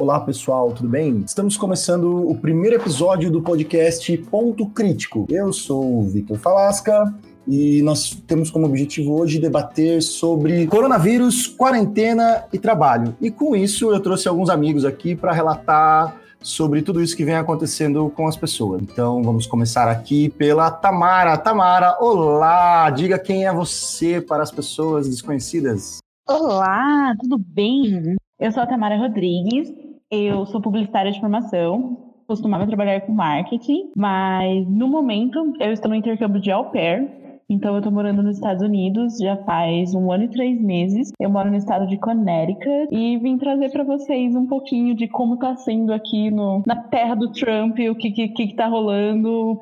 Olá pessoal, tudo bem? Estamos começando o primeiro episódio do podcast Ponto Crítico. Eu sou o Victor Falasca e nós temos como objetivo hoje debater sobre coronavírus, quarentena e trabalho. E com isso eu trouxe alguns amigos aqui para relatar sobre tudo isso que vem acontecendo com as pessoas. Então vamos começar aqui pela Tamara. Tamara, olá! Diga quem é você para as pessoas desconhecidas. Olá, tudo bem? Eu sou a Tamara Rodrigues, eu sou publicitária de formação, costumava trabalhar com marketing, mas no momento eu estou no intercâmbio de au pair, então, eu estou morando nos Estados Unidos já faz um ano e três meses. Eu moro no estado de Connecticut e vim trazer para vocês um pouquinho de como está sendo aqui no, na terra do Trump, o que, que, que tá rolando,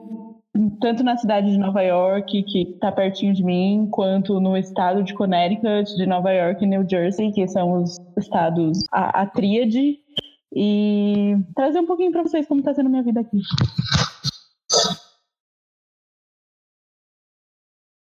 tanto na cidade de Nova York, que está pertinho de mim, quanto no estado de Connecticut, de Nova York e New Jersey, que são os estados, a, a tríade, e trazer um pouquinho para vocês como está sendo minha vida aqui.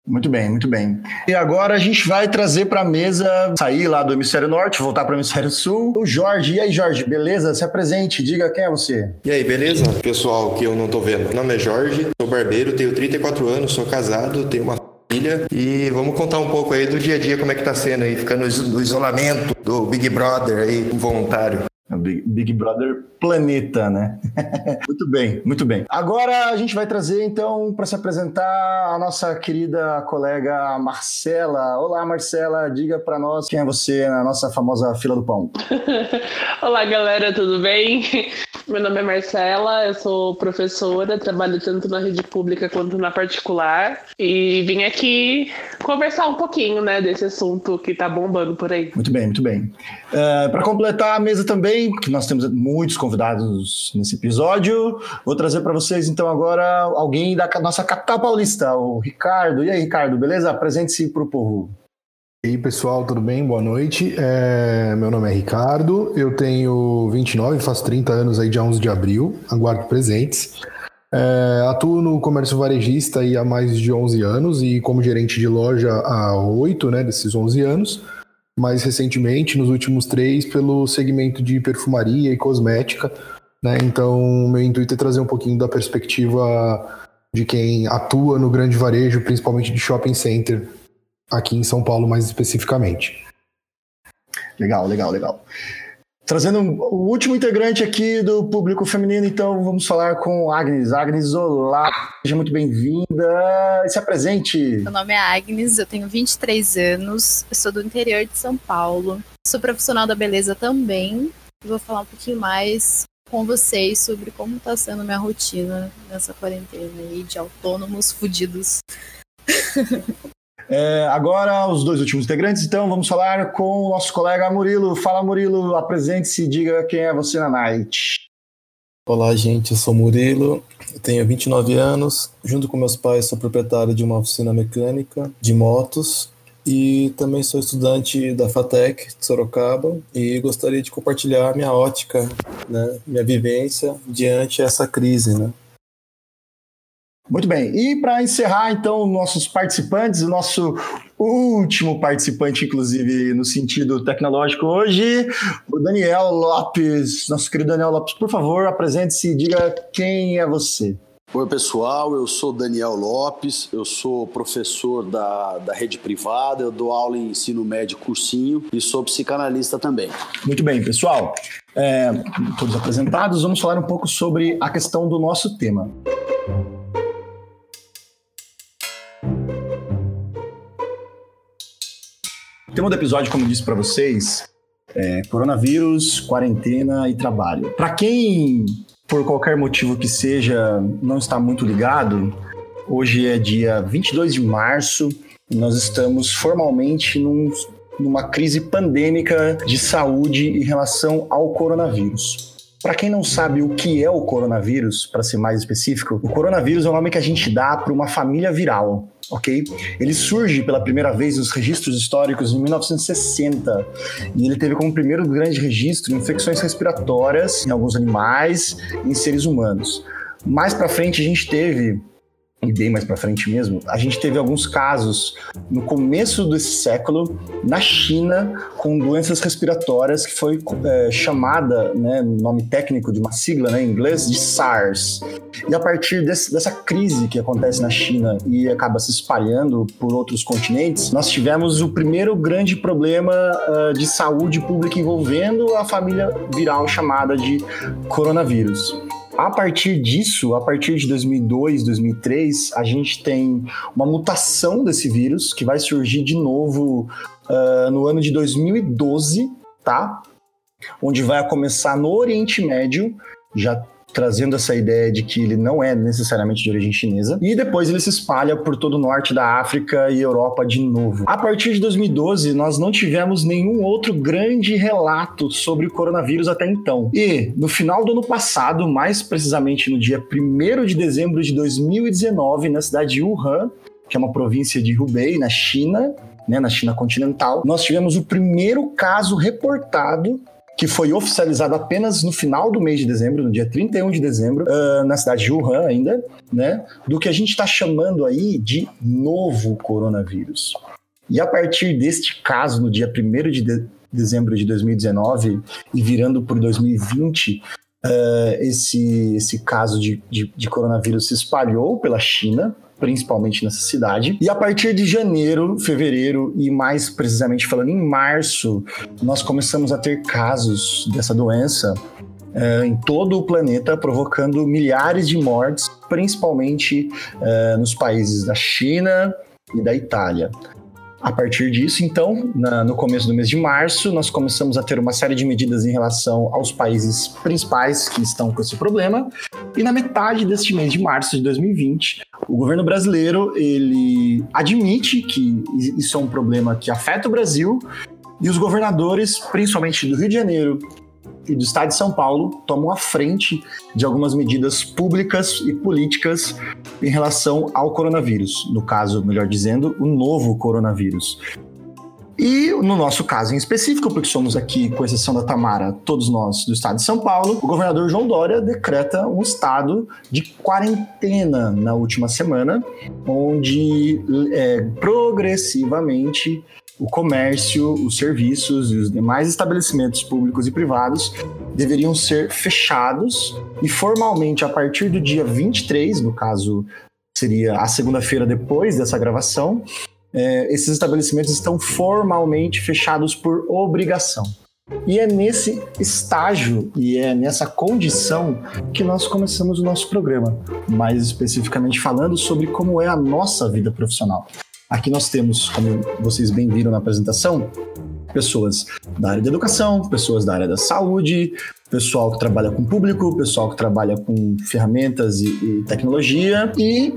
Muito bem, muito bem. E agora a gente vai trazer para a mesa, sair lá do hemisfério norte, voltar para o hemisfério sul. O Jorge, e aí Jorge, beleza? Se apresente, diga quem é você. E aí, beleza? Pessoal que eu não tô vendo. Meu nome é Jorge, sou barbeiro, tenho 34 anos, sou casado, tenho uma família e vamos contar um pouco aí do dia a dia, como é que tá sendo aí, ficando no isolamento do Big Brother aí, voluntário. Big, Big Brother Planeta, né? muito bem, muito bem. Agora a gente vai trazer então para se apresentar a nossa querida colega Marcela. Olá, Marcela, diga para nós quem é você na nossa famosa fila do pão. Olá, galera, tudo bem? Meu nome é Marcela, eu sou professora, trabalho tanto na rede pública quanto na particular e vim aqui conversar um pouquinho, né, desse assunto que tá bombando por aí. Muito bem, muito bem. É, para completar a mesa também, que nós temos muitos convidados nesse episódio, vou trazer para vocês então agora alguém da nossa capital paulista, o Ricardo. E aí, Ricardo, beleza? Apresente-se para o povo. E aí, pessoal, tudo bem? Boa noite. É, meu nome é Ricardo, eu tenho 29, faço 30 anos aí dia 11 de abril, aguardo presentes. É, atuo no comércio varejista há mais de 11 anos e como gerente de loja há 8 né, desses 11 anos. Mais recentemente, nos últimos três, pelo segmento de perfumaria e cosmética. Né? Então, meu intuito é trazer um pouquinho da perspectiva de quem atua no grande varejo, principalmente de shopping center, aqui em São Paulo mais especificamente. Legal, legal, legal. Trazendo o último integrante aqui do público feminino, então vamos falar com Agnes. Agnes, olá, seja muito bem-vinda. Se apresente. Meu nome é Agnes, eu tenho 23 anos, sou do interior de São Paulo, sou profissional da beleza também. Vou falar um pouquinho mais com vocês sobre como está sendo minha rotina nessa quarentena aí de autônomos fudidos. É, agora, os dois últimos integrantes, então vamos falar com o nosso colega Murilo. Fala, Murilo, apresente-se e diga quem é você na Night. Olá, gente, eu sou Murilo, tenho 29 anos. Junto com meus pais, sou proprietário de uma oficina mecânica de motos e também sou estudante da FATEC de Sorocaba e gostaria de compartilhar minha ótica, né, minha vivência diante essa crise, né? Muito bem. E para encerrar, então, nossos participantes, o nosso último participante, inclusive, no sentido tecnológico hoje, o Daniel Lopes. Nosso querido Daniel Lopes, por favor, apresente-se e diga quem é você. Oi, pessoal, eu sou Daniel Lopes, eu sou professor da, da rede privada, eu dou aula em ensino médio cursinho e sou psicanalista também. Muito bem, pessoal. É, todos apresentados, vamos falar um pouco sobre a questão do nosso tema. O tema do episódio, como disse para vocês, é coronavírus, quarentena e trabalho. Para quem, por qualquer motivo que seja, não está muito ligado, hoje é dia 22 de março e nós estamos formalmente num, numa crise pandêmica de saúde em relação ao coronavírus. Para quem não sabe o que é o coronavírus, para ser mais específico, o coronavírus é o nome que a gente dá para uma família viral ok? Ele surge pela primeira vez nos registros históricos em 1960 e ele teve como primeiro grande registro infecções respiratórias em alguns animais e em seres humanos. Mais para frente a gente teve e bem mais para frente mesmo, a gente teve alguns casos no começo desse século na China com doenças respiratórias que foi é, chamada, né, nome técnico de uma sigla né, em inglês, de SARS. E a partir desse, dessa crise que acontece na China e acaba se espalhando por outros continentes, nós tivemos o primeiro grande problema uh, de saúde pública envolvendo a família viral chamada de coronavírus. A partir disso, a partir de 2002, 2003, a gente tem uma mutação desse vírus que vai surgir de novo uh, no ano de 2012, tá? Onde vai começar no Oriente Médio, já trazendo essa ideia de que ele não é necessariamente de origem chinesa, e depois ele se espalha por todo o norte da África e Europa de novo. A partir de 2012, nós não tivemos nenhum outro grande relato sobre o coronavírus até então. E no final do ano passado, mais precisamente no dia 1 de dezembro de 2019, na cidade de Wuhan, que é uma província de Hubei, na China, né, na China continental, nós tivemos o primeiro caso reportado que foi oficializado apenas no final do mês de dezembro, no dia 31 de dezembro, uh, na cidade de Wuhan ainda, né, do que a gente está chamando aí de novo coronavírus. E a partir deste caso, no dia 1 de, de dezembro de 2019 e virando por 2020, uh, esse, esse caso de, de, de coronavírus se espalhou pela China, principalmente nessa cidade. E a partir de janeiro, fevereiro e mais precisamente falando em março, nós começamos a ter casos dessa doença é, em todo o planeta, provocando milhares de mortes, principalmente é, nos países da China e da Itália. A partir disso, então, na, no começo do mês de março, nós começamos a ter uma série de medidas em relação aos países principais que estão com esse problema. E na metade deste mês de março de 2020, o governo brasileiro ele admite que isso é um problema que afeta o Brasil e os governadores, principalmente do Rio de Janeiro e do estado de São Paulo tomam a frente de algumas medidas públicas e políticas em relação ao coronavírus, no caso, melhor dizendo, o novo coronavírus. E no nosso caso em específico, porque somos aqui, com exceção da Tamara, todos nós do estado de São Paulo, o governador João Dória decreta um estado de quarentena na última semana, onde é, progressivamente o comércio, os serviços e os demais estabelecimentos públicos e privados deveriam ser fechados. E formalmente a partir do dia 23, no caso seria a segunda-feira depois dessa gravação, é, esses estabelecimentos estão formalmente fechados por obrigação. E é nesse estágio e é nessa condição que nós começamos o nosso programa, mais especificamente falando sobre como é a nossa vida profissional. Aqui nós temos, como vocês bem viram na apresentação, pessoas da área de educação, pessoas da área da saúde, pessoal que trabalha com público, pessoal que trabalha com ferramentas e, e tecnologia e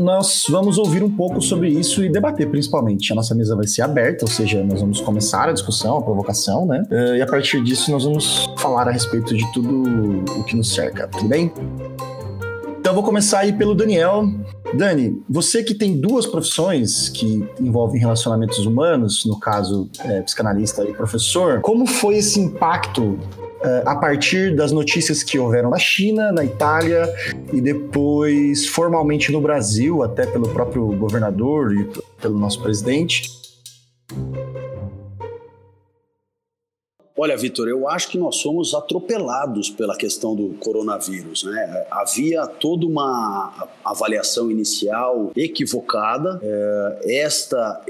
nós vamos ouvir um pouco sobre isso e debater, principalmente. A nossa mesa vai ser aberta, ou seja, nós vamos começar a discussão, a provocação, né? Eh, e a partir disso nós vamos falar a respeito de tudo o que nos cerca, tudo bem? Então vou começar aí pelo Daniel. Dani, você que tem duas profissões que envolvem relacionamentos humanos, no caso é, psicanalista e professor, como foi esse impacto é, a partir das notícias que houveram na China, na Itália e depois formalmente no Brasil, até pelo próprio governador e pelo nosso presidente? Olha, Vitor, eu acho que nós somos atropelados pela questão do coronavírus. Né? Havia toda uma avaliação inicial equivocada. É, esta,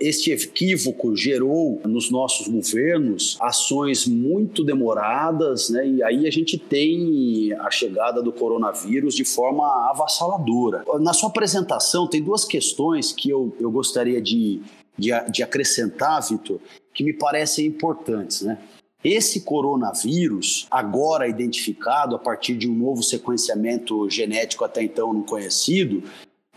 este equívoco gerou nos nossos governos ações muito demoradas, né? e aí a gente tem a chegada do coronavírus de forma avassaladora. Na sua apresentação, tem duas questões que eu, eu gostaria de, de, de acrescentar, Vitor, que me parecem importantes, né? Esse coronavírus, agora identificado a partir de um novo sequenciamento genético até então não conhecido,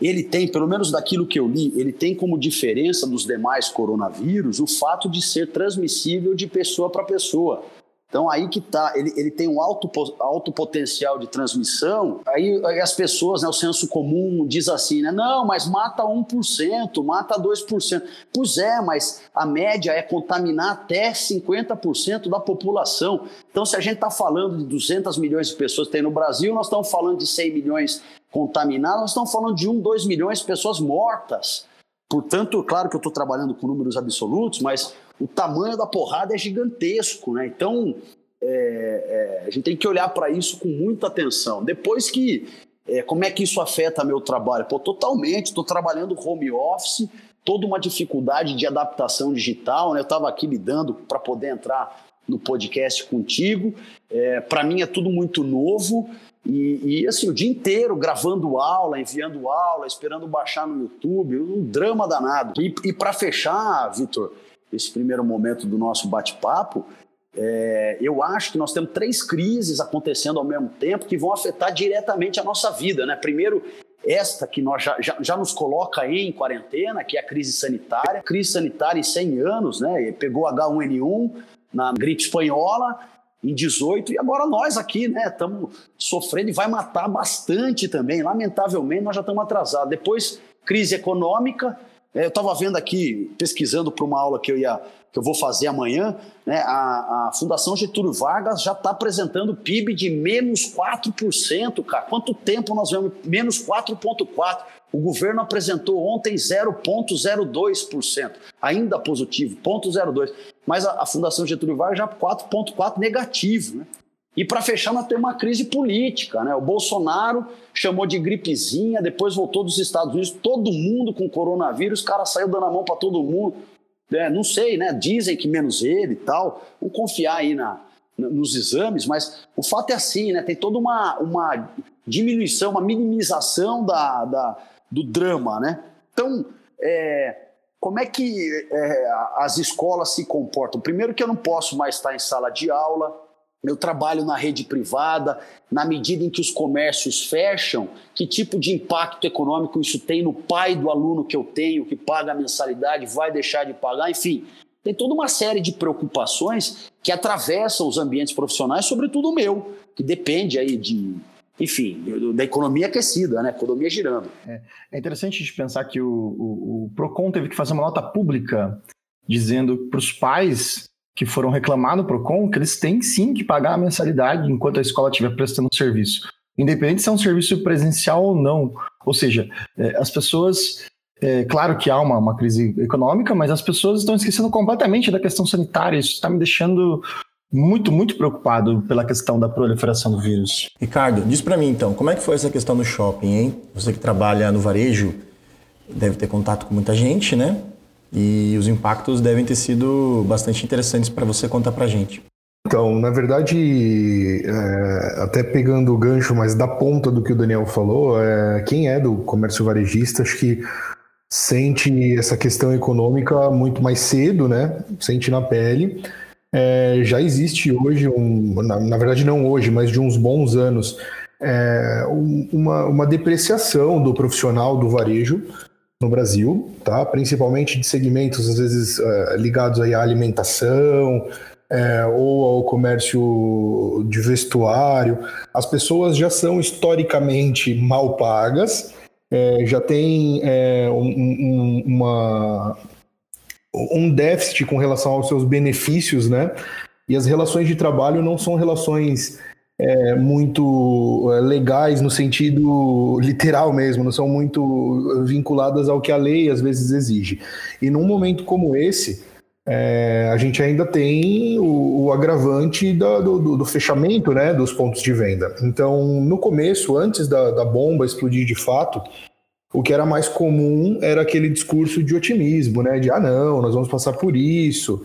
ele tem, pelo menos daquilo que eu li, ele tem como diferença dos demais coronavírus o fato de ser transmissível de pessoa para pessoa. Então aí que tá, ele, ele tem um alto, alto potencial de transmissão, aí, aí as pessoas, né, o senso comum diz assim, né, não, mas mata 1%, mata 2%. Pois é, mas a média é contaminar até 50% da população. Então se a gente está falando de 200 milhões de pessoas que tem no Brasil, nós estamos falando de 100 milhões contaminadas, nós estamos falando de 1, 2 milhões de pessoas mortas. Portanto, claro que eu estou trabalhando com números absolutos, mas o tamanho da porrada é gigantesco, né? Então, é, é, a gente tem que olhar para isso com muita atenção. Depois que, é, como é que isso afeta meu trabalho? Pô, totalmente, estou trabalhando home office, toda uma dificuldade de adaptação digital, né? Eu estava aqui lidando para poder entrar no podcast contigo. É, para mim é tudo muito novo. E, e, assim, o dia inteiro gravando aula, enviando aula, esperando baixar no YouTube, um drama danado. E, e para fechar, Vitor, esse primeiro momento do nosso bate-papo, é, eu acho que nós temos três crises acontecendo ao mesmo tempo que vão afetar diretamente a nossa vida. Né? Primeiro, esta que nós já, já, já, nos coloca em quarentena, que é a crise sanitária. Crise sanitária em 100 anos, né? Pegou H1N1 na gripe espanhola em 18 e agora nós aqui, né? Estamos sofrendo e vai matar bastante também. Lamentavelmente, nós já estamos atrasados. Depois, crise econômica. É, eu estava vendo aqui, pesquisando para uma aula que eu ia que eu vou fazer amanhã, né, a, a Fundação Getúlio Vargas já está apresentando PIB de menos 4%, cara. Quanto tempo nós vemos? Menos 4,4%. O governo apresentou ontem 0,02%, ainda positivo, 0,02%. Mas a, a, Fundação Getúlio Vargas já 4,4% negativo. Né? E para fechar, nós temos uma crise política. Né? O Bolsonaro chamou de gripezinha, depois voltou dos Estados Unidos, todo mundo com coronavírus, o cara saiu dando a mão para todo mundo. É, não sei, né? Dizem que menos ele e tal. Vamos confiar aí na, nos exames, mas o fato é assim, né? Tem toda uma, uma diminuição, uma minimização da, da do drama, né? Então, é, como é que é, as escolas se comportam? Primeiro que eu não posso mais estar em sala de aula, eu trabalho na rede privada, na medida em que os comércios fecham, que tipo de impacto econômico isso tem no pai do aluno que eu tenho, que paga a mensalidade, vai deixar de pagar, enfim. Tem toda uma série de preocupações que atravessam os ambientes profissionais, sobretudo o meu, que depende aí de, enfim, da economia aquecida, né? Economia girando. É, é interessante a gente pensar que o, o, o PROCON teve que fazer uma nota pública dizendo para os pais que foram reclamar no PROCON que eles têm sim que pagar a mensalidade enquanto a escola estiver prestando serviço, independente se é um serviço presencial ou não. Ou seja, é, as pessoas. É, claro que há uma, uma crise econômica, mas as pessoas estão esquecendo completamente da questão sanitária. Isso está me deixando muito, muito preocupado pela questão da proliferação do vírus. Ricardo, diz para mim então, como é que foi essa questão no shopping, hein? Você que trabalha no varejo, deve ter contato com muita gente, né? E os impactos devem ter sido bastante interessantes para você contar para a gente. Então, na verdade, é, até pegando o gancho, mas da ponta do que o Daniel falou, é, quem é do comércio varejista, acho que sente essa questão econômica muito mais cedo, né? Sente na pele. É, já existe hoje, um, na, na, verdade não hoje, mas de uns bons anos, é, uma, uma depreciação do profissional do varejo no Brasil, tá? principalmente de segmentos, às vezes, uh, ligados aí à alimentação é, ou ao comércio de vestuário. As pessoas já são historicamente mal pagas, é, já tem é, um, um, uma, um déficit com relação aos seus benefícios, né? E as relações de trabalho não são relações é, muito é, legais no sentido literal mesmo, não são muito vinculadas ao que a lei às vezes exige. E num momento como esse, é, a gente ainda tem o, o agravante da, do, do, fechamento né, dos pontos de venda. Então, no começo, antes da, da bomba explodir de fato, o que era mais comum era aquele discurso de otimismo, né? De ah, não, nós vamos passar por isso,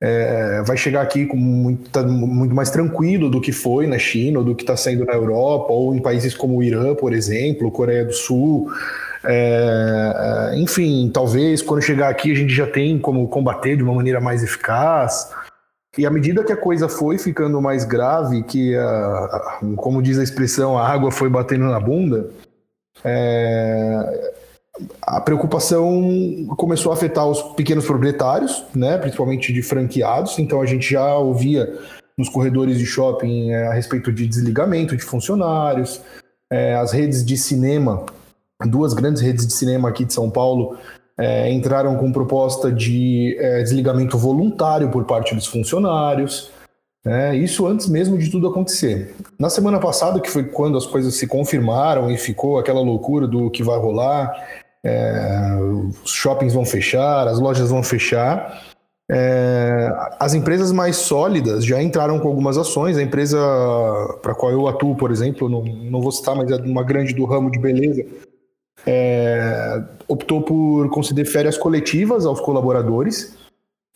é, vai chegar aqui com muito, tá muito mais tranquilo do que foi na China, ou do que está sendo na Europa, ou em países como o Irã, por exemplo, Coreia do Sul. É, é, enfim, talvez quando chegar aqui a gente já tem como combater de uma maneira mais eficaz. E à medida que a coisa foi ficando mais grave, que, a, como diz a expressão, a água foi batendo na bunda, é, a preocupação começou a afetar os pequenos proprietários, né, principalmente de franqueados. Então a gente já ouvia nos corredores de shopping é, a respeito de desligamento de funcionários, é, as redes de cinema, duas grandes redes de cinema aqui de São Paulo é, entraram com proposta de é, desligamento voluntário por parte dos funcionários. É, isso antes mesmo de tudo acontecer. Na semana passada, que foi quando as coisas se confirmaram e ficou aquela loucura do que vai rolar, é, os shoppings vão fechar, as lojas vão fechar. É, as empresas mais sólidas já entraram com algumas ações. A empresa para qual eu atuo, por exemplo, não, não vou citar, mas é uma grande do ramo de beleza, é, optou por conceder férias coletivas aos colaboradores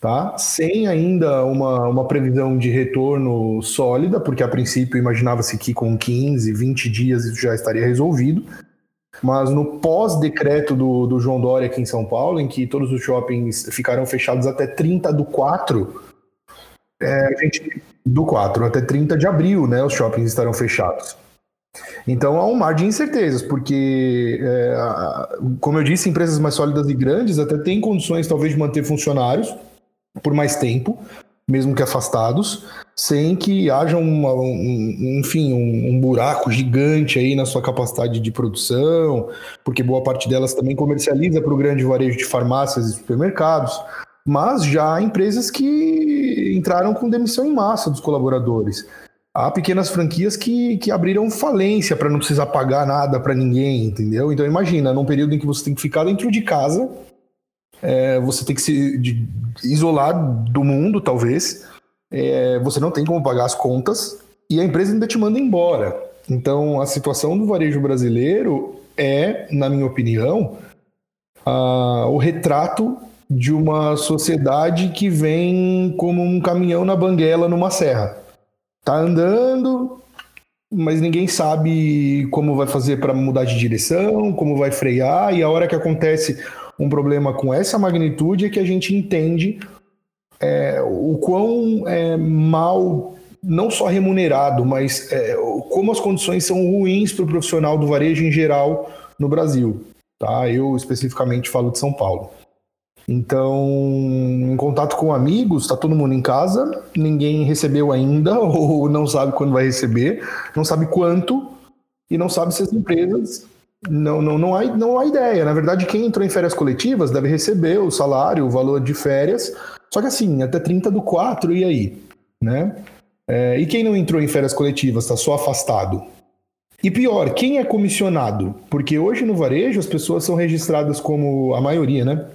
tá? sem ainda uma, uma previsão de retorno sólida, porque a princípio imaginava-se que com 15, 20 dias isso já estaria resolvido. Mas no pós-decreto do, do João Dória aqui em São Paulo, em que todos os shoppings ficaram fechados até 30 do 4, é, a gente, do 4 até 30 de abril, né, os shoppings estarão fechados. Então há um mar de incertezas, porque, é, como eu disse, empresas mais sólidas e grandes até têm condições talvez de manter funcionários, por mais tempo, mesmo que afastados, sem que haja uma, um, enfim, um, um, buraco gigante aí na sua capacidade de produção, porque boa parte delas também comercializa para o grande varejo de farmácias e supermercados, mas já há empresas que entraram com demissão em massa dos colaboradores. Há pequenas franquias que, que abriram falência para não precisar pagar nada para ninguém, entendeu? Então imagina, num período em que você tem que ficar dentro de casa, é, você tem que se isolar do mundo, talvez. É, você não tem como pagar as contas e a empresa ainda te manda embora. Então, a situação do varejo brasileiro é, na minha opinião, a, o retrato de uma sociedade que vem como um caminhão na banguela numa serra. Tá andando, mas ninguém sabe como vai fazer para mudar de direção, como vai frear, e a hora que acontece um problema com essa magnitude é que a gente entende é, o quão é, mal, não só remunerado, mas é, como as condições são ruins para o profissional do varejo em geral no Brasil. Tá? Eu especificamente falo de São Paulo. Então, em contato com amigos, está todo mundo em casa, ninguém recebeu ainda, ou não sabe quando vai receber, não sabe quanto, e não sabe se as empresas não, não, não, há, não há ideia. Na verdade, quem entrou em férias coletivas deve receber o salário, o valor de férias. Só que assim, até 30 do 4, e aí? Né? É, e quem não entrou em férias coletivas, está só afastado? E pior, quem é comissionado? Porque hoje no varejo as pessoas são registradas como, a maioria, né?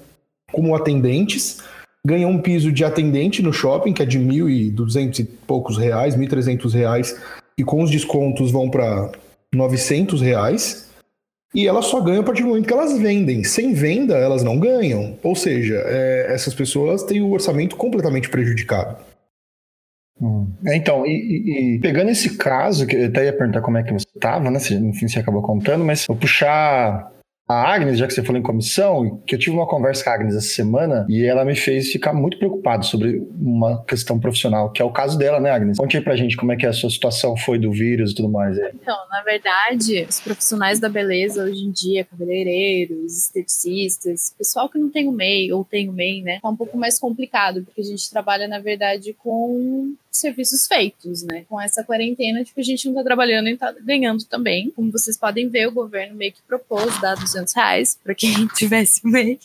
Como atendentes, ganham um piso de atendente no shopping, que é de 1.200 e poucos reais, 1.300 reais, e com os descontos vão para 900 reais e elas só ganham a partir do momento que elas vendem. Sem venda, elas não ganham. Ou seja, é, essas pessoas têm o orçamento completamente prejudicado. Hum. É, então, e, e, pegando esse caso, que eu até ia perguntar como é que você estava, né? Se, enfim, você acabou contando, mas vou puxar a Agnes, já que você falou em comissão, que eu tive uma conversa com a Agnes essa semana e ela me fez ficar muito preocupado sobre uma questão profissional, que é o caso dela, né, Agnes? Conte aí pra gente como é que a sua situação foi do vírus e tudo mais. Aí. Então, na verdade, os profissionais da beleza hoje em dia, cabeleireiros, esteticistas, pessoal que não tem o MEI ou tem o MEI, né, tá um pouco mais complicado, porque a gente trabalha, na verdade, com serviços feitos, né? Com essa quarentena, tipo, a gente não tá trabalhando e tá ganhando também. Como vocês podem ver, o governo meio que propôs dar 200 reais pra quem tivesse meio.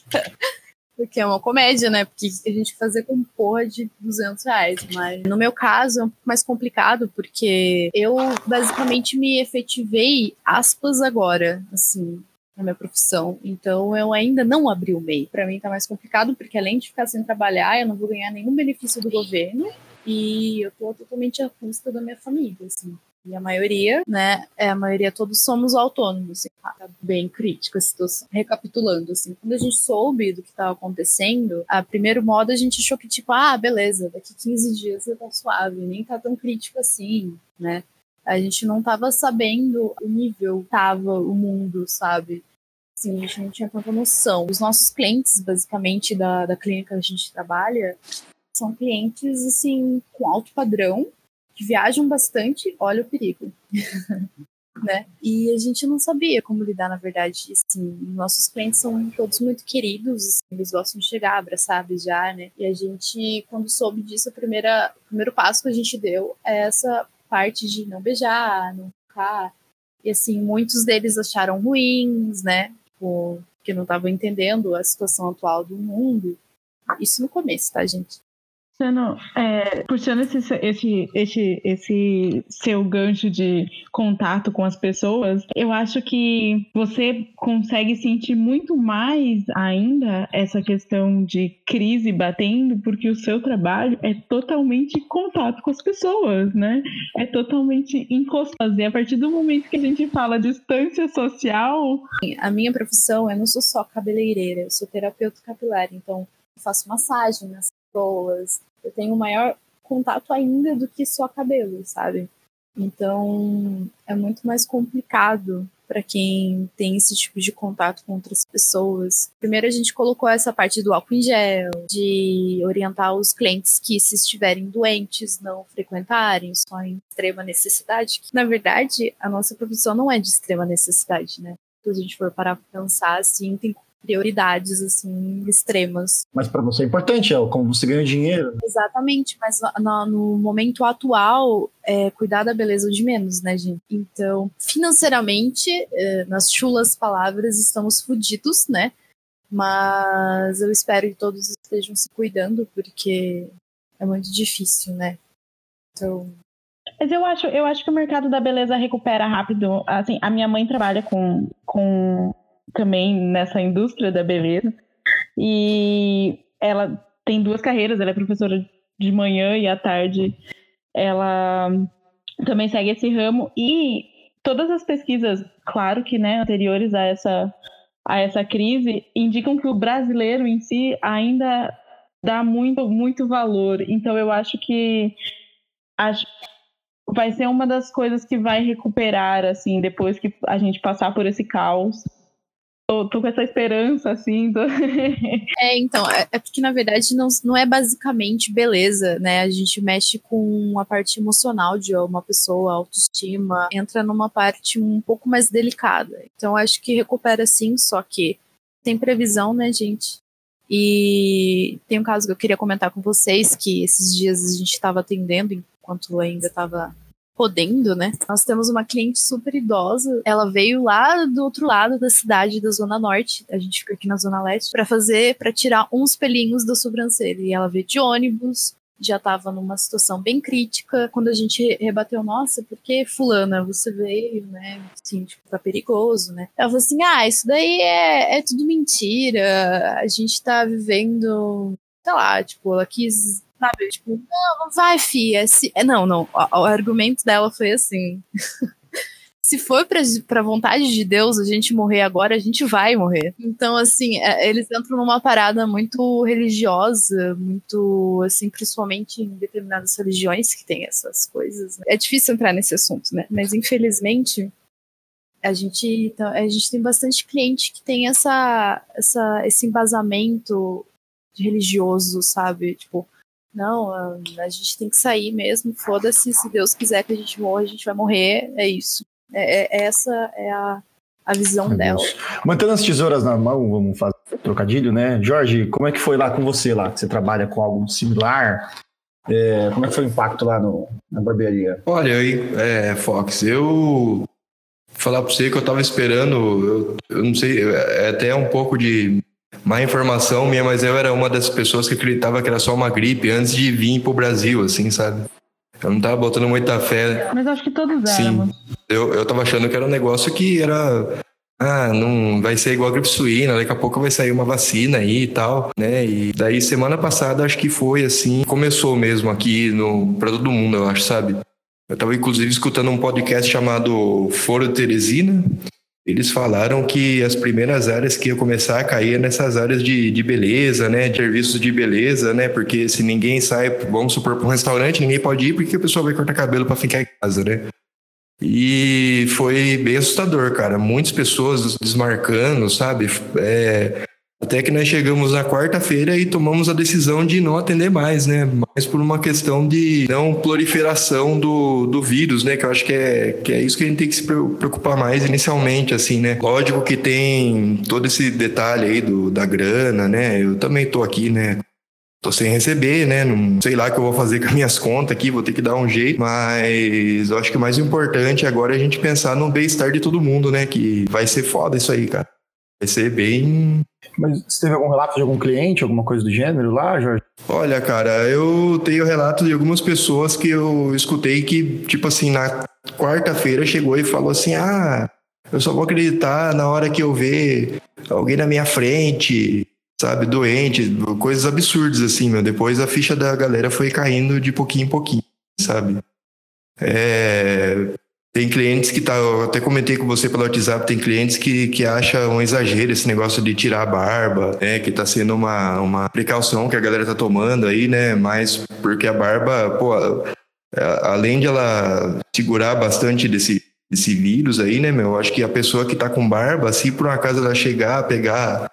Porque é uma comédia, né? Porque a gente fazer com porra de 200 reais. Mas no meu caso é um pouco mais complicado, porque eu basicamente me efetivei, aspas, agora, assim, na minha profissão. Então eu ainda não abri o MEI. Para mim tá mais complicado, porque além de ficar sem trabalhar, eu não vou ganhar nenhum benefício do governo. E eu tô totalmente à custa da minha família, assim. E a maioria, né, é, a maioria todos somos autônomos, assim, tá bem crítico a situação. Recapitulando, assim, quando a gente soube do que estava acontecendo, a primeiro modo a gente achou que, tipo, ah, beleza, daqui 15 dias você tá suave, nem tá tão crítico assim, né? A gente não tava sabendo o nível tava o mundo, sabe? Assim, a gente não tinha tanta noção. Os nossos clientes, basicamente, da, da clínica que a gente trabalha, são clientes, assim, com alto padrão, que viajam bastante, olha o perigo. né? E a gente não sabia como lidar, na verdade. Assim, nossos clientes são todos muito queridos, assim, eles gostam de chegar, abraçar, beijar, né? E a gente, quando soube disso, primeira, o primeiro passo que a gente deu é essa parte de não beijar, não tocar. E assim, muitos deles acharam ruins, né? Porque não estavam entendendo a situação atual do mundo. Isso no começo, tá, gente? Puxando, é, puxando esse, esse, esse, esse seu gancho de contato com as pessoas, eu acho que você consegue sentir muito mais ainda essa questão de crise batendo, porque o seu trabalho é totalmente contato com as pessoas, né? É totalmente encostado. E a partir do momento que a gente fala distância social. A minha profissão, eu não sou só cabeleireira, eu sou terapeuta capilar, então faço massagem pessoas eu tenho maior contato ainda do que só cabelo, sabe? Então é muito mais complicado para quem tem esse tipo de contato com outras pessoas. Primeiro a gente colocou essa parte do álcool em gel, de orientar os clientes que se estiverem doentes não frequentarem, só em extrema necessidade. Na verdade, a nossa profissão não é de extrema necessidade, né? Se a gente for parar para pensar assim, tem prioridades assim extremas. Mas para você é importante, é como você ganha dinheiro. Exatamente, mas no, no momento atual, é, cuidar da beleza de menos, né, gente? Então, financeiramente, é, nas chulas palavras, estamos fodidos, né? Mas eu espero que todos estejam se cuidando, porque é muito difícil, né? Então, mas eu acho, eu acho que o mercado da beleza recupera rápido. Assim, a minha mãe trabalha com, com também nessa indústria da beleza. E ela tem duas carreiras, ela é professora de manhã e à tarde ela também segue esse ramo e todas as pesquisas, claro que né, anteriores a essa a essa crise, indicam que o brasileiro em si ainda dá muito muito valor. Então eu acho que acho, vai ser uma das coisas que vai recuperar assim depois que a gente passar por esse caos tô, tô com essa esperança, assim. Tô... é, então, é, é, porque na verdade não, não é basicamente beleza, né? A gente mexe com a parte emocional de uma pessoa, autoestima, entra numa parte um pouco mais delicada. Então, acho que recupera sim, só que tem previsão, né, gente? E tem um caso que eu queria comentar com vocês, que esses dias a gente estava atendendo, enquanto ainda estava podendo, né? Nós temos uma cliente super idosa. Ela veio lá do outro lado da cidade, da Zona Norte. A gente fica aqui na Zona Leste, para fazer, para tirar uns pelinhos da sobrancelha. E ela veio de ônibus, já estava numa situação bem crítica. Quando a gente rebateu, nossa, por que fulana, você veio, né? Assim, tipo, tá perigoso, né? Ela falou assim, ah, isso daí é, é tudo mentira. A gente tá vivendo, sei lá, tipo, ela quis Sabe? Tipo, não, não vai, fia. Se... É, não, não. O, o argumento dela foi assim. se for pra, pra vontade de Deus a gente morrer agora, a gente vai morrer. Então, assim, é, eles entram numa parada muito religiosa, muito, assim, principalmente em determinadas religiões que tem essas coisas. Né? É difícil entrar nesse assunto, né? Mas, infelizmente, a gente, tá, a gente tem bastante cliente que tem essa, essa, esse embasamento religioso, sabe? Tipo, não, a, a gente tem que sair mesmo, foda-se, se Deus quiser que a gente morra, a gente vai morrer, é isso. É, é essa é a, a visão Meu dela. Deus. Mantendo as tesouras na mão, vamos fazer trocadilho, né? Jorge, como é que foi lá com você lá? Que você trabalha com algo similar? É, como é que foi o impacto lá no, na barbearia? Olha, aí, é, Fox, eu falar para você que eu tava esperando, eu, eu não sei, é até um pouco de má informação minha, mas eu era uma das pessoas que acreditava que era só uma gripe antes de vir pro Brasil, assim, sabe? Eu não tava botando muita fé. Mas acho que todos eram. Sim. Eu, eu tava achando que era um negócio que era. Ah, não vai ser igual a gripe suína, daqui a pouco vai sair uma vacina aí e tal, né? E daí semana passada acho que foi assim, começou mesmo aqui no para todo mundo, eu acho, sabe? Eu tava inclusive escutando um podcast chamado Foro Teresina, eles falaram que as primeiras áreas que iam começar a cair é nessas áreas de, de beleza, né? De serviços de beleza, né? Porque se ninguém sai, vamos supor, para um restaurante, ninguém pode ir porque a pessoa vai cortar cabelo para ficar em casa, né? E foi bem assustador, cara. Muitas pessoas desmarcando, sabe? É, até que nós chegamos na quarta-feira e tomamos a decisão de não atender mais, né? Mais por uma questão de não proliferação do, do vírus, né? Que eu acho que é, que é isso que a gente tem que se preocupar mais inicialmente, assim, né? Lógico que tem todo esse detalhe aí do, da grana, né? Eu também tô aqui, né? Tô sem receber, né? Não sei lá o que eu vou fazer com as minhas contas aqui, vou ter que dar um jeito. Mas eu acho que o mais importante agora é a gente pensar no bem-estar de todo mundo, né? Que vai ser foda isso aí, cara. Vai ser bem Mas você teve algum relato de algum cliente, alguma coisa do gênero lá, Jorge? Olha, cara, eu tenho relatos de algumas pessoas que eu escutei que, tipo assim, na quarta-feira chegou e falou assim: ah, eu só vou acreditar na hora que eu ver alguém na minha frente, sabe, doente, coisas absurdas assim, meu. Depois a ficha da galera foi caindo de pouquinho em pouquinho, sabe? É, tem clientes que tá, eu até comentei com você pelo WhatsApp, tem clientes que, que acham um exagero esse negócio de tirar a barba, né? Que tá sendo uma, uma precaução que a galera tá tomando aí, né? Mas porque a barba, pô, além de ela segurar bastante desse, desse vírus aí, né, meu? Acho que a pessoa que tá com barba, se por uma acaso ela chegar, pegar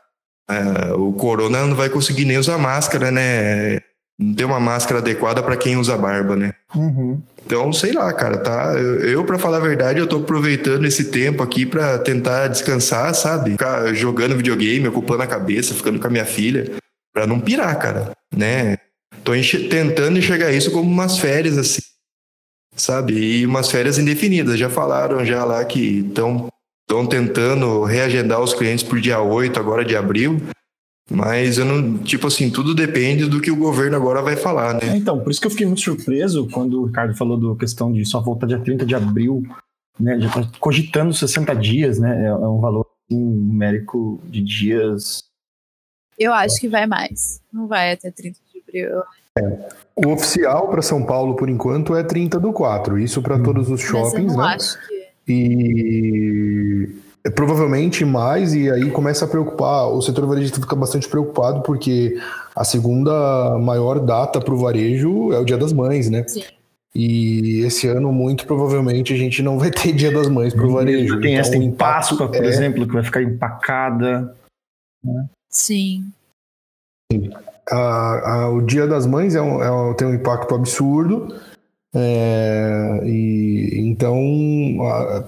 uh, o corona, não vai conseguir nem usar máscara, né? Não tem uma máscara adequada para quem usa barba, né? Uhum. Então, sei lá, cara, tá? Eu, eu para falar a verdade, eu tô aproveitando esse tempo aqui para tentar descansar, sabe? Ficar jogando videogame, ocupando a cabeça, ficando com a minha filha, para não pirar, cara, né? Tô enche tentando enxergar isso como umas férias, assim, sabe? E umas férias indefinidas. Já falaram já lá que estão tentando reagendar os clientes por dia 8, agora de abril. Mas eu não, tipo assim, tudo depende do que o governo agora vai falar, né? É, então, por isso que eu fiquei muito surpreso quando o Ricardo falou da questão de só voltar dia 30 de abril, né? Já tá cogitando 60 dias, né? É, é um valor assim, numérico de dias. Eu acho que vai mais. Não vai até 30 de abril. É. O oficial para São Paulo, por enquanto, é 30 do 4. Isso para hum. todos os shoppings, Mas eu não né? Acho que... E é, provavelmente mais, e aí começa a preocupar, o setor varejista fica bastante preocupado, porque a segunda maior data para o varejo é o Dia das Mães, né? Sim. E esse ano, muito provavelmente, a gente não vai ter Dia das Mães para o varejo. Tem então, essa em Páscoa, por é... exemplo, que vai ficar empacada. Né? Sim. A, a, o Dia das Mães é um, é um, tem um impacto absurdo. É, e então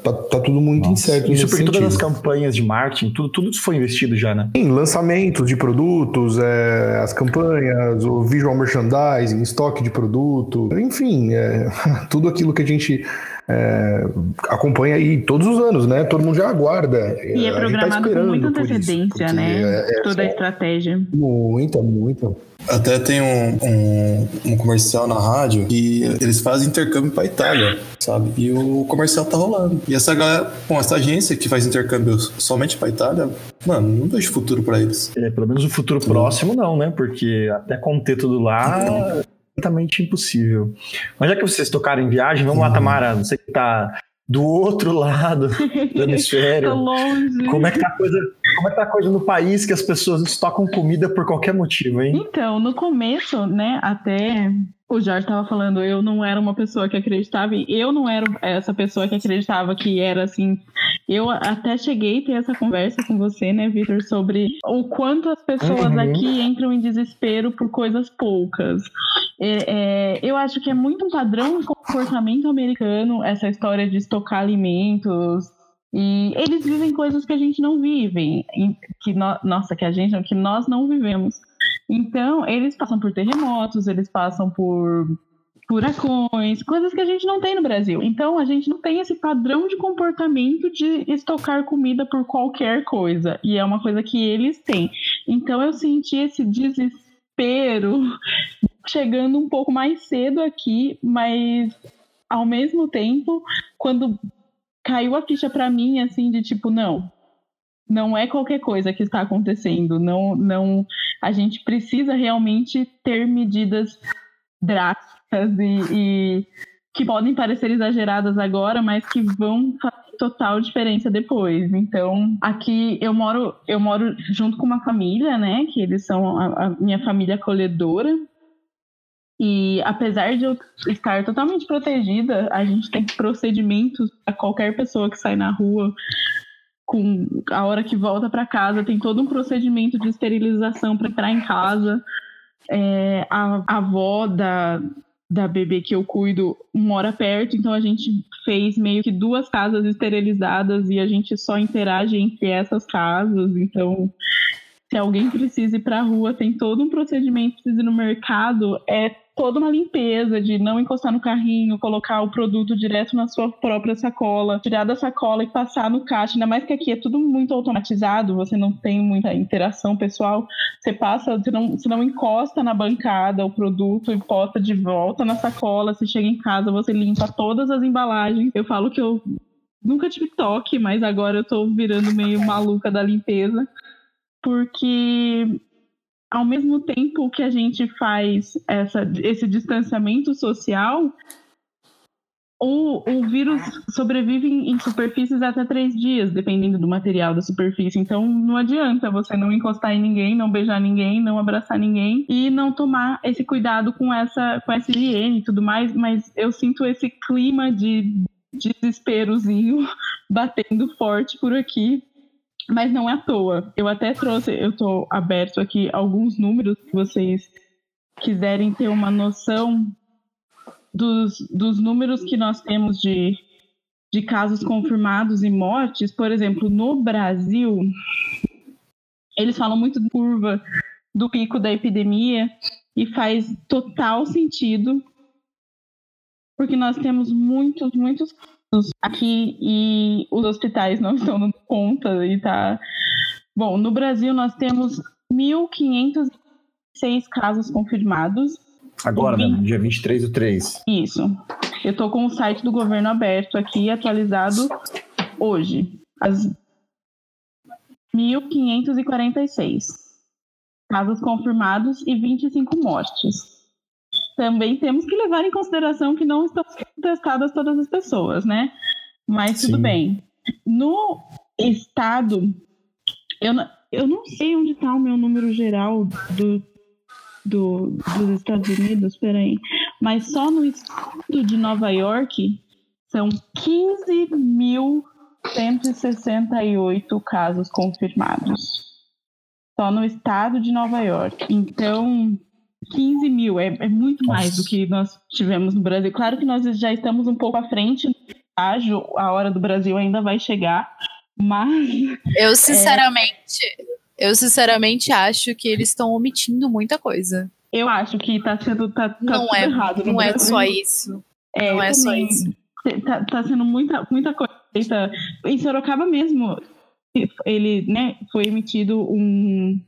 tá, tá, tudo muito Nossa, incerto. Isso porque todas as campanhas de marketing, tudo, tudo foi investido já, né? Sim, lançamentos de produtos, é, as campanhas, o visual merchandising, estoque de produto, enfim, é, tudo aquilo que a gente é, acompanha aí todos os anos, né? Todo mundo já aguarda. E é tá programado tá com muita antecedência, isso, né? É, é, Toda a estratégia. Muita, muita. Até tem um, um, um, comercial na rádio que eles fazem intercâmbio para Itália, sabe? E o comercial tá rolando. E essa galera, bom, essa agência que faz intercâmbio somente para Itália, mano, não vejo futuro para eles. É, pelo menos o futuro próximo não, né? Porque até conter tudo lá completamente impossível. Mas já que vocês tocaram em viagem, vamos lá, Tamara. Você que tá do outro lado do hemisfério. longe. Como é que tá a coisa? Como é que tá a coisa no país que as pessoas estocam comida por qualquer motivo, hein? Então, no começo, né, até o Jorge estava falando, eu não era uma pessoa que acreditava, e eu não era essa pessoa que acreditava que era assim. Eu até cheguei a ter essa conversa com você, né, Vitor, sobre o quanto as pessoas uhum. aqui entram em desespero por coisas poucas. É, é, eu acho que é muito um padrão de comportamento americano essa história de estocar alimentos, e eles vivem coisas que a gente não vive, que no, nossa, que a gente, que nós não vivemos. Então, eles passam por terremotos, eles passam por furacões, coisas que a gente não tem no Brasil. Então, a gente não tem esse padrão de comportamento de estocar comida por qualquer coisa. E é uma coisa que eles têm. Então, eu senti esse desespero chegando um pouco mais cedo aqui, mas ao mesmo tempo, quando caiu a ficha para mim, assim, de tipo, não, não é qualquer coisa que está acontecendo. Não, não, a gente precisa realmente ter medidas drásticas e, e, que podem parecer exageradas agora, mas que vão fazer total diferença depois. Então, aqui eu moro, eu moro junto com uma família, né? Que eles são a, a minha família acolhedora. E apesar de eu estar totalmente protegida, a gente tem procedimentos a qualquer pessoa que sai na rua com a hora que volta para casa, tem todo um procedimento de esterilização para entrar em casa. É, a, a avó da, da bebê que eu cuido mora perto, então a gente fez meio que duas casas esterilizadas e a gente só interage entre essas casas. Então, se alguém precisa ir para a rua, tem todo um procedimento, precisa ir no mercado, é toda uma limpeza de não encostar no carrinho, colocar o produto direto na sua própria sacola, tirar da sacola e passar no caixa. Ainda mais que aqui é tudo muito automatizado, você não tem muita interação pessoal. Você passa, você não, você não encosta na bancada o produto e bota de volta na sacola. Você chega em casa, você limpa todas as embalagens. Eu falo que eu nunca tive toque, mas agora eu tô virando meio maluca da limpeza. Porque ao mesmo tempo que a gente faz essa, esse distanciamento social, o, o vírus sobrevive em, superfícies até três dias, dependendo do material da superfície. Então, não adianta você não encostar em ninguém, não beijar ninguém, não abraçar ninguém e não tomar esse cuidado com essa, com essa higiene e tudo mais. Mas eu sinto esse clima de desesperozinho batendo forte por aqui mas não é à toa. Eu até trouxe, eu estou aberto aqui alguns números se vocês quiserem ter uma noção dos, dos números que nós temos de, de casos confirmados e mortes. Por exemplo, no Brasil, eles falam muito de curva do pico da epidemia e faz total sentido, porque nós temos muitos, muitos aqui e os hospitais não estão dando conta e tá. Bom, no Brasil nós temos 1.506 casos confirmados. Agora, né? Dia 23 do 3. Isso. Eu tô com o site do governo aberto aqui, atualizado hoje. As 1.546 casos confirmados e 25 mortes também temos que levar em consideração que não estão sendo testadas todas as pessoas, né? Mas tudo Sim. bem. No estado, eu não, eu não sei onde está o meu número geral do, do, dos Estados Unidos, peraí. Mas só no estado de Nova York são 15.168 casos confirmados. Só no estado de Nova York. Então, 15 mil, é, é muito Nossa. mais do que nós tivemos no Brasil. Claro que nós já estamos um pouco à frente no estágio, a hora do Brasil ainda vai chegar, mas. Eu sinceramente, é... eu sinceramente acho que eles estão omitindo muita coisa. Eu acho que está sendo tá, tá não é, errado. não é só isso. É, não é só isso. Tá, tá sendo muita, muita coisa. Em Sorocaba mesmo, ele, né, foi emitido um,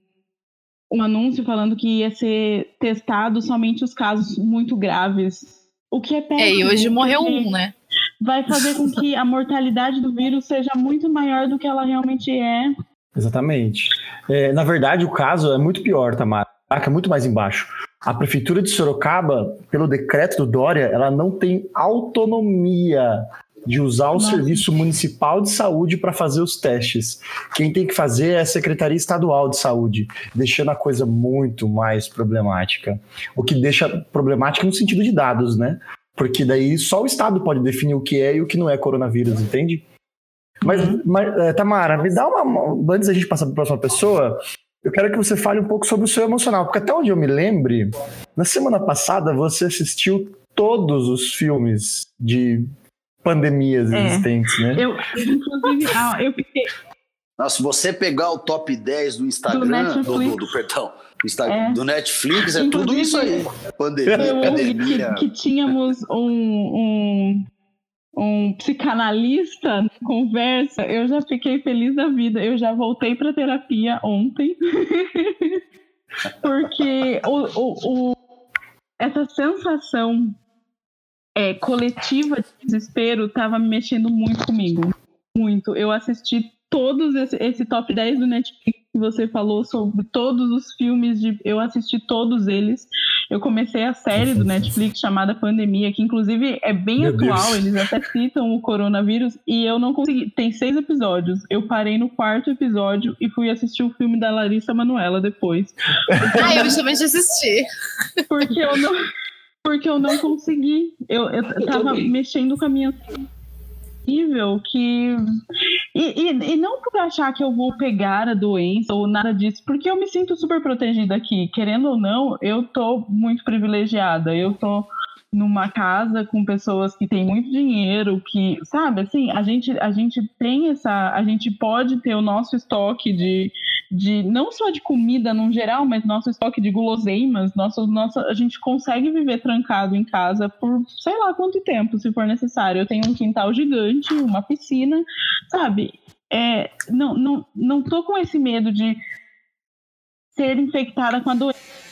um anúncio falando que ia ser testado somente os casos muito graves. O que é péssimo. É, e hoje morreu um, né? Vai fazer com que a mortalidade do vírus seja muito maior do que ela realmente é. Exatamente. É, na verdade, o caso é muito pior, Tamara. É muito mais embaixo. A prefeitura de Sorocaba, pelo decreto do Dória, ela não tem autonomia de usar o Nossa. Serviço Municipal de Saúde para fazer os testes. Quem tem que fazer é a Secretaria Estadual de Saúde, deixando a coisa muito mais problemática. O que deixa problemática no sentido de dados, né? Porque daí só o Estado pode definir o que é e o que não é coronavírus, entende? Mas, uhum. mas é, Tamara, me dá uma. Antes da gente passar para a próxima pessoa, eu quero que você fale um pouco sobre o seu emocional, porque até onde eu me lembre, na semana passada você assistiu todos os filmes de pandemias é. existentes, né? Eu, inclusive, ah, eu fiquei. Nossa, se você pegar o top 10 do Instagram, do, do, do, perdão, do, Instagram, é. do Netflix, é tudo isso aí. Pandemia, pandemia. Que, que tínhamos um, um, um psicanalista conversa, eu já fiquei feliz da vida. Eu já voltei para terapia ontem. Porque o, o, o, essa sensação é, coletiva de desespero estava mexendo muito comigo. Muito. Eu assisti todos esse, esse, top 10 do Netflix que você falou sobre todos os filmes de eu assisti todos eles. Eu comecei a série do Netflix chamada Pandemia, que inclusive é bem Meu atual, Deus. eles até citam o coronavírus e eu não consegui. Tem seis episódios. Eu parei no quarto episódio e fui assistir o filme da Larissa Manuela depois. ah, eu justamente assisti. Porque eu não porque eu não consegui. Eu, eu, eu tava mexendo com a minha nível que. E, e, e, não por achar que eu vou pegar a doença ou nada disso, porque eu me sinto super protegida aqui. Querendo ou não, eu tô muito privilegiada. Eu tô numa casa com pessoas que têm muito dinheiro, que, sabe, assim, a gente, a gente tem essa, a gente pode ter o nosso estoque de, de não só de comida no geral, mas nosso estoque de guloseimas, nosso, nosso, a gente consegue viver trancado em casa por sei lá quanto tempo, se for necessário. Eu tenho um quintal gigante, uma piscina, sabe? É, não, não, não tô com esse medo de ser infectada com a doença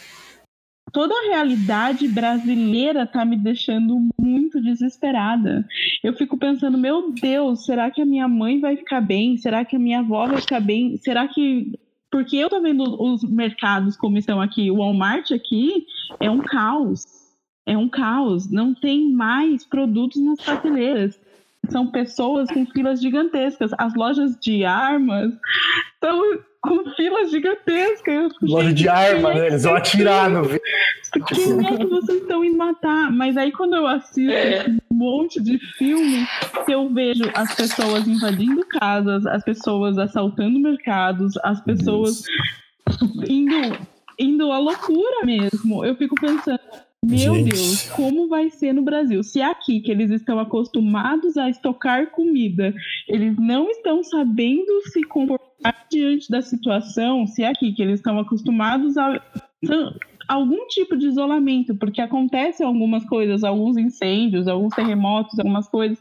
toda a realidade brasileira tá me deixando muito desesperada. Eu fico pensando, meu Deus, será que a minha mãe vai ficar bem? Será que a minha avó vai ficar bem? Será que porque eu tô vendo os mercados como estão aqui, o Walmart aqui é um caos. É um caos, não tem mais produtos nas prateleiras são pessoas com filas gigantescas. As lojas de armas estão com filas gigantescas. Loja de arma, né? Eles vão atirar no Quem é que vocês estão indo matar? Mas aí quando eu assisto é. um monte de filme, eu vejo as pessoas invadindo casas, as pessoas assaltando mercados, as pessoas indo, indo à loucura mesmo. Eu fico pensando, meu Gente. Deus, como vai ser no Brasil? Se aqui que eles estão acostumados a estocar comida, eles não estão sabendo se comportar diante da situação, se aqui que eles estão acostumados a algum tipo de isolamento, porque acontecem algumas coisas, alguns incêndios, alguns terremotos, algumas coisas,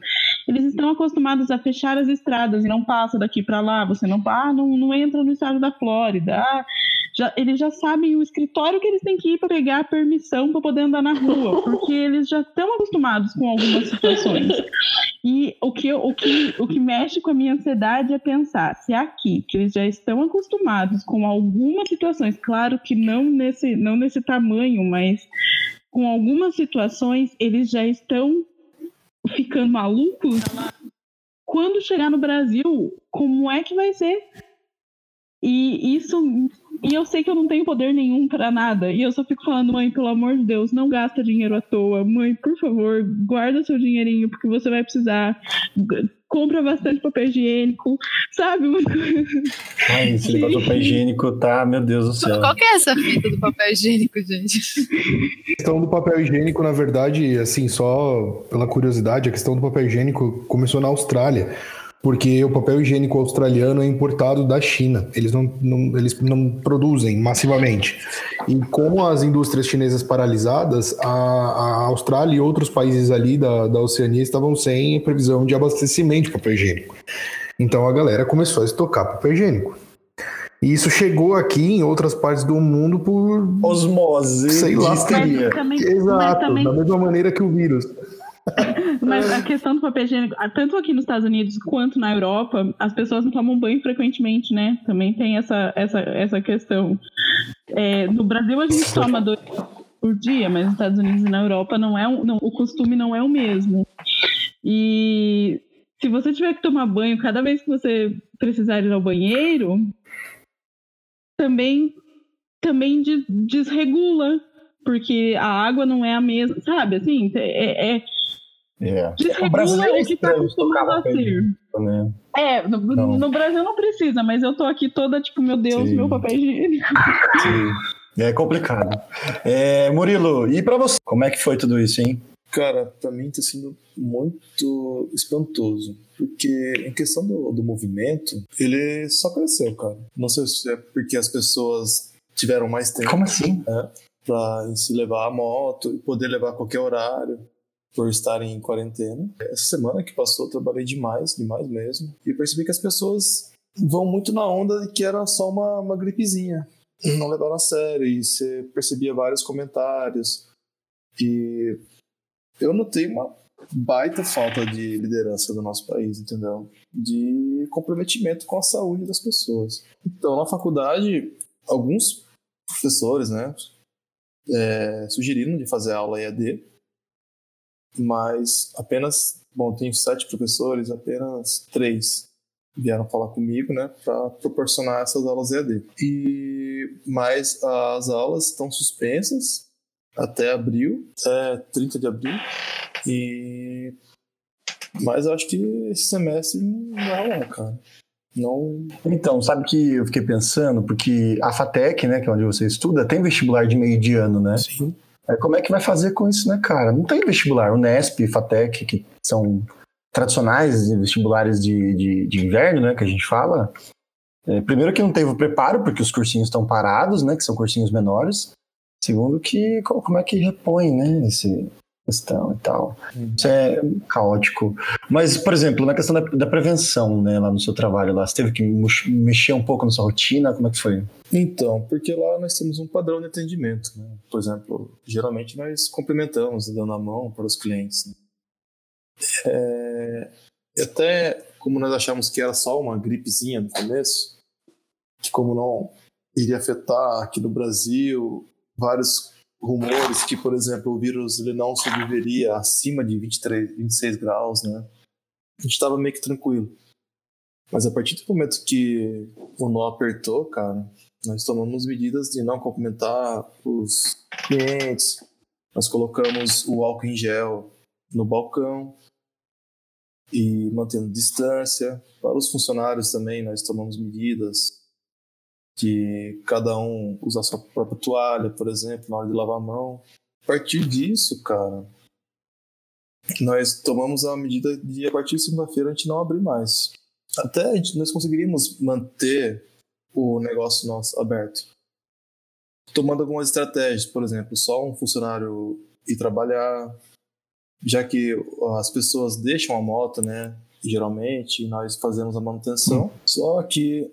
eles estão acostumados a fechar as estradas e não passa daqui para lá, você não, ah, não, não entra no estado da Flórida, ah, já, eles já sabem o escritório que eles têm que ir para pegar a permissão para poder andar na rua, porque eles já estão acostumados com algumas situações. E o que, o, que, o que mexe com a minha ansiedade é pensar se aqui, que eles já estão acostumados com algumas situações, claro que não nesse, não nesse tamanho, mas com algumas situações, eles já estão ficando malucos. Quando chegar no Brasil, como é que vai ser? E isso e eu sei que eu não tenho poder nenhum para nada. E eu só fico falando, mãe, pelo amor de Deus, não gasta dinheiro à toa. Mãe, por favor, guarda seu dinheirinho, porque você vai precisar. Compra bastante papel higiênico, sabe? Ai, esse do papel higiênico tá, meu Deus do céu. Qual que é essa fita do papel higiênico, gente? A questão do papel higiênico, na verdade, assim, só pela curiosidade, a questão do papel higiênico começou na Austrália porque o papel higiênico australiano é importado da China. Eles não, não, eles não produzem massivamente. E com as indústrias chinesas paralisadas, a, a Austrália e outros países ali da, da Oceania estavam sem previsão de abastecimento de papel higiênico. Então a galera começou a estocar papel higiênico. E isso chegou aqui em outras partes do mundo por osmose, sei lá, também, exato, também... da mesma maneira que o vírus. Mas a questão do papel higiênico, tanto aqui nos Estados Unidos quanto na Europa, as pessoas não tomam banho frequentemente, né? Também tem essa, essa, essa questão. É, no Brasil a gente toma dois por dia, mas nos Estados Unidos e na Europa não é um, não, o costume não é o mesmo. E se você tiver que tomar banho cada vez que você precisar ir ao banheiro, também também desregula, porque a água não é a mesma, sabe? Assim, é, é é. O é que tá acostumado a ser. Né? É, no, no, Brasil não precisa, mas eu tô aqui toda tipo, meu Deus, Sim. meu papel higiênico. Sim. É complicado. É, Murilo, e para você? Como é que foi tudo isso, hein? Cara, pra mim tá sendo muito espantoso. Porque em questão do, do movimento, ele só cresceu, cara. Não sei se é porque as pessoas tiveram mais tempo. Como assim? Né, pra se levar a moto e poder levar a qualquer horário por estar em quarentena. Essa semana que passou, eu trabalhei demais, demais mesmo. E percebi que as pessoas vão muito na onda de que era só uma, uma gripezinha. Não levaram a sério. E você percebia vários comentários. E eu notei uma baita falta de liderança do nosso país, entendeu? De comprometimento com a saúde das pessoas. Então, na faculdade, alguns professores, né, é, sugeriram de fazer aula EAD mas apenas, bom, tenho sete professores, apenas três vieram falar comigo, né, para proporcionar essas aulas EAD. E mas as aulas estão suspensas até abril, é 30 de abril. E mas eu acho que esse semestre não vai lá, cara. Não... Então, sabe que eu fiquei pensando, porque a FATEC, né, que é onde você estuda, tem vestibular de meio de ano, né? Sim. É, como é que vai fazer com isso, né, cara? Não tem vestibular. O Nesp, Fatec, que são tradicionais vestibulares de, de, de inverno, né, que a gente fala. É, primeiro que não teve o preparo, porque os cursinhos estão parados, né, que são cursinhos menores. Segundo que como é que repõe, né, esse questão e tal. Uhum. Isso é caótico. Mas, por exemplo, na questão da, da, prevenção, né, lá no seu trabalho lá, você teve que mexer um pouco na sua rotina, como é que foi? Então, porque lá nós temos um padrão de atendimento, né? Por exemplo, geralmente nós cumprimentamos, dando a mão para os clientes. Né? É, até como nós achamos que era só uma gripezinha no começo, que como não iria afetar aqui no Brasil, vários rumores que, por exemplo, o vírus ele não sobreviveria acima de 23, 26 graus, né? A gente estava meio que tranquilo. Mas a partir do momento que o nó apertou, cara, nós tomamos medidas de não cumprimentar os clientes. Nós colocamos o álcool em gel no balcão e mantendo distância. Para os funcionários também, nós tomamos medidas de cada um usar sua própria toalha, por exemplo, na hora de lavar a mão. A partir disso, cara, nós tomamos a medida de a partir de segunda-feira a gente não abrir mais. Até a gente, nós conseguiríamos manter o negócio nosso aberto. Tomando algumas estratégias, por exemplo, só um funcionário ir trabalhar, já que as pessoas deixam a moto, né? Geralmente, nós fazemos a manutenção. Só que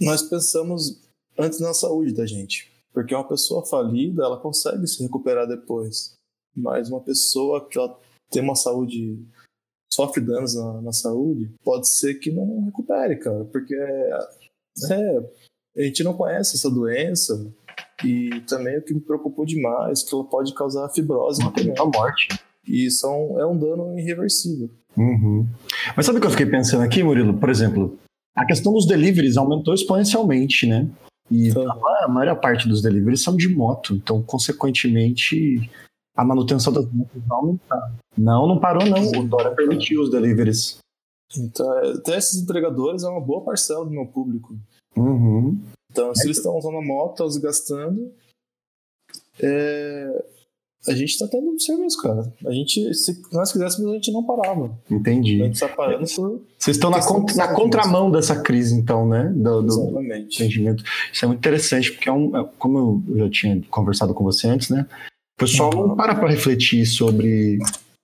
nós pensamos antes na saúde da gente. Porque uma pessoa falida, ela consegue se recuperar depois. Mas uma pessoa que ela tem uma saúde, sofre danos na, na saúde, pode ser que não recupere, cara. Porque é, a gente não conhece essa doença. E também o que me preocupou demais, que ela pode causar fibrose. A morte. E isso é um, é um dano irreversível. Uhum. Mas sabe o que eu fiquei pensando aqui, Murilo? Por exemplo, a questão dos deliveries aumentou exponencialmente, né? E a maior parte dos deliveries são de moto, então, consequentemente, a manutenção das motos vai aumentar. Não, não parou, não. O Dora permitiu os deliveries. Então, até esses entregadores é uma boa parcela do meu público. Uhum. Então, se eles estão usando a moto, gastando, é, a gente tá tendo serviço, cara. A gente, se nós quiséssemos, a gente não parava. Entendi. A gente tá parando por. Vocês estão na, cont na contramão dessa crise, então, né? Do, do Exatamente. Entendimento. Isso é muito interessante, porque é um, é, como eu já tinha conversado com você antes, né? O pessoal não para para refletir sobre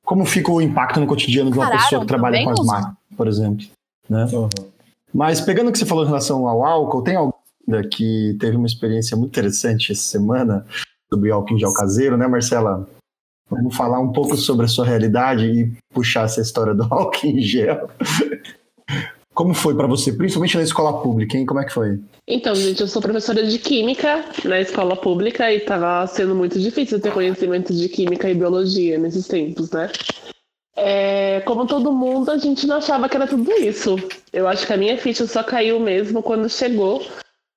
como fica o impacto no cotidiano de uma Pararam pessoa que trabalha com as máquinas, por exemplo. Né? Uhum. Mas pegando o que você falou em relação ao álcool, tem alguém que teve uma experiência muito interessante essa semana sobre álcool em gel caseiro, né, Marcela? Vamos falar um pouco sobre a sua realidade e puxar essa história do álcool em gel. Como foi para você, principalmente na escola pública, hein? Como é que foi? Então, gente, eu sou professora de química na escola pública e estava sendo muito difícil ter conhecimento de química e biologia nesses tempos, né? É, como todo mundo, a gente não achava que era tudo isso. Eu acho que a minha ficha só caiu mesmo quando chegou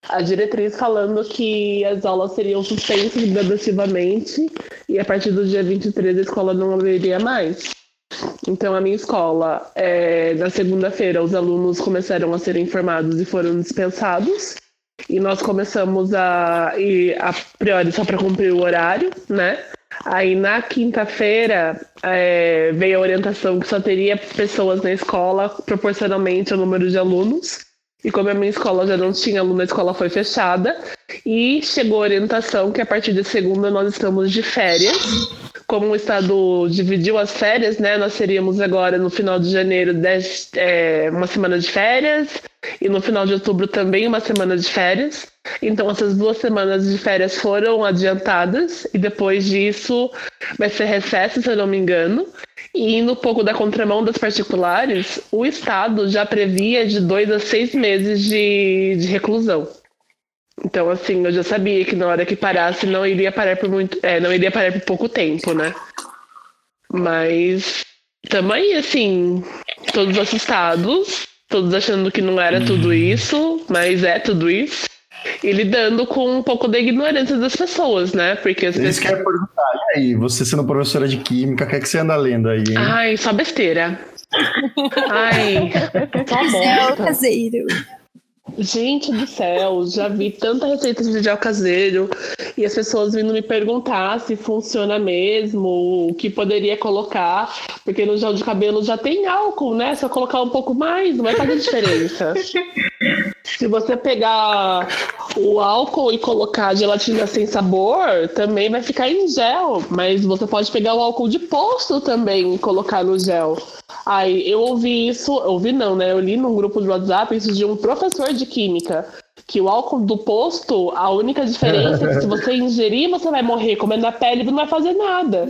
a diretriz falando que as aulas seriam suspensas gradativamente e a partir do dia 23 a escola não abriria mais. Então, a minha escola, é, na segunda-feira, os alunos começaram a ser informados e foram dispensados. E nós começamos a ir a priori só para cumprir o horário, né? Aí na quinta-feira é, veio a orientação que só teria pessoas na escola proporcionalmente ao número de alunos. E como a minha escola já não tinha aluno, a escola foi fechada. E chegou a orientação que a partir de segunda nós estamos de férias. Como o Estado dividiu as férias, né? Nós teríamos agora no final de janeiro dez, é, uma semana de férias e no final de outubro também uma semana de férias. Então essas duas semanas de férias foram adiantadas e depois disso vai ser recesso, se eu não me engano. E indo um pouco da contramão das particulares, o Estado já previa de dois a seis meses de, de reclusão. Então, assim, eu já sabia que na hora que parasse não iria parar por muito. É, não iria parar por pouco tempo, né? Mas também, assim, todos assustados, todos achando que não era tudo isso, mas é tudo isso e lidando com um pouco da ignorância das pessoas, né? Porque as pessoas. querem perguntar, e aí, você sendo professora de química, o que, é que você anda lendo aí? Hein? Ai, só besteira. Ai, só bosta. caseiro. Gente do céu, já vi tanta receita de gel caseiro e as pessoas vindo me perguntar se funciona mesmo, o que poderia colocar, porque no gel de cabelo já tem álcool, né? Se eu colocar um pouco mais, não vai fazer diferença. se você pegar o álcool e colocar gelatina sem sabor, também vai ficar em gel, mas você pode pegar o álcool de posto também e colocar no gel. Aí eu ouvi isso, ouvi não, né? Eu li num grupo de WhatsApp isso de um professor de química que o álcool do posto, a única diferença é que se você ingerir, você vai morrer. Comendo na pele, não vai fazer nada.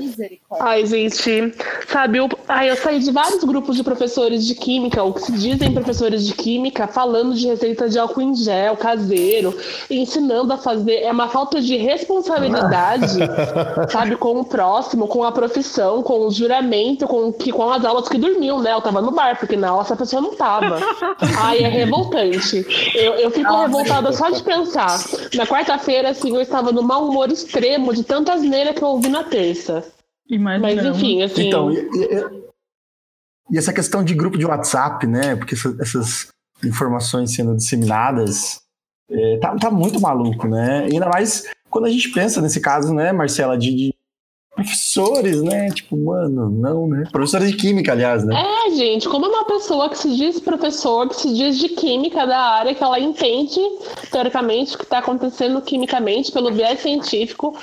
Ai, gente, sabe, eu, ai, eu saí de vários grupos de professores de química, ou que se dizem professores de química, falando de receita de álcool em gel, caseiro, ensinando a fazer. É uma falta de responsabilidade, sabe, com o próximo, com a profissão, com o juramento, com, que, com as aulas que dormiam, né? Eu tava no bar, porque na aula essa pessoa não tava. Ai, é revoltante. Eu, eu fico revoltada revoltada só de pensar. Na quarta-feira, assim, eu estava no mau humor extremo de tantas neiras que eu ouvi na terça. Mas enfim, assim. Então, e, e, e, essa questão de grupo de WhatsApp, né? Porque essa, essas informações sendo disseminadas é, tá, tá muito maluco, né? E ainda mais quando a gente pensa nesse caso, né, Marcela, de, de professores, né? Tipo, mano, não, né? Professores de química, aliás, né? É, gente, como é uma pessoa que se diz professor, que se diz de química da área, que ela entende, teoricamente, o que está acontecendo quimicamente pelo viés científico,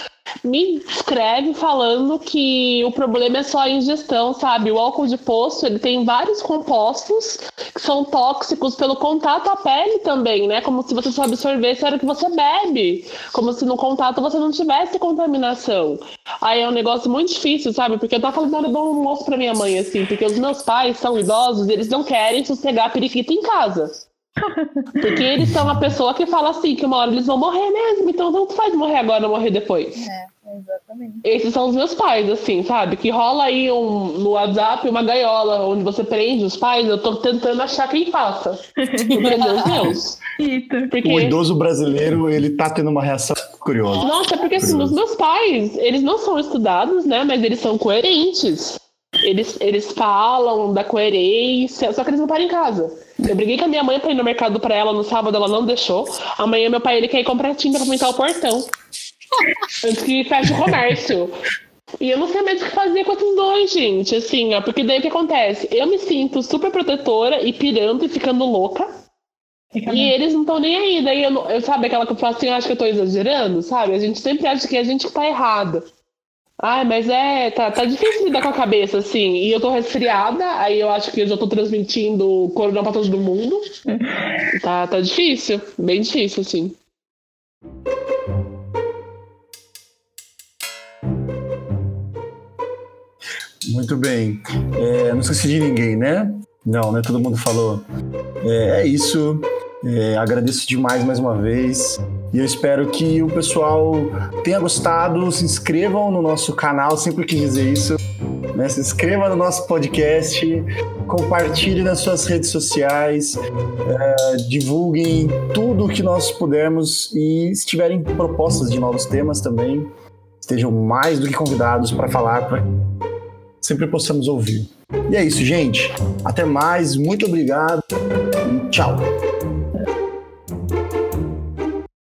me escreve falando que o problema é só a ingestão, sabe? O álcool de poço, ele tem vários compostos que são tóxicos pelo contato à pele também, né? Como se você só absorvesse a hora que você bebe. Como se no contato você não tivesse contaminação. Aí é um negócio muito difícil, sabe? Porque eu tava falando nada do almoço pra minha mãe, assim, porque os meus pais são idosos e eles não querem sossegar periquita em casa. Porque eles são uma pessoa que fala assim, que uma hora eles vão morrer mesmo, então tanto faz morrer agora ou morrer depois. É, exatamente. Esses são os meus pais, assim, sabe? Que rola aí um, no WhatsApp uma gaiola onde você prende os pais, eu tô tentando achar quem faça. Porque, Deus Deus. Porque... O idoso brasileiro, ele tá tendo uma reação curiosa. Nossa, porque assim, os meus pais, eles não são estudados, né? Mas eles são coerentes. Eles, eles falam da coerência, só que eles não param em casa. Eu briguei com a minha mãe pra ir no mercado pra ela no sábado, ela não deixou. Amanhã meu pai ele quer ir comprar tinta pra pintar o portão. Antes que feche o comércio. E eu não sei mais o que fazer com esses dois, gente. Assim, ó, porque daí o que acontece? Eu me sinto super protetora e pirando e ficando louca. Fica e eles não estão nem aí. Daí eu, eu sabe aquela que eu falo assim, eu acho que eu tô exagerando, sabe? A gente sempre acha que é a gente que tá errado. Ai, mas é, tá, tá difícil lidar com a cabeça, assim. E eu tô resfriada, aí eu acho que eu já tô transmitindo corona pra todo mundo. Tá, tá difícil, bem difícil, assim. Muito bem. É, não esqueci de ninguém, né? Não, né? Todo mundo falou. É, é isso. É, agradeço demais mais uma vez. E eu espero que o pessoal tenha gostado. Se inscrevam no nosso canal, sempre quis dizer isso. Né? Se inscreva no nosso podcast, compartilhe nas suas redes sociais, é, divulguem tudo o que nós pudermos e se tiverem propostas de novos temas também, estejam mais do que convidados para falar, para sempre possamos ouvir. E é isso, gente. Até mais, muito obrigado e tchau.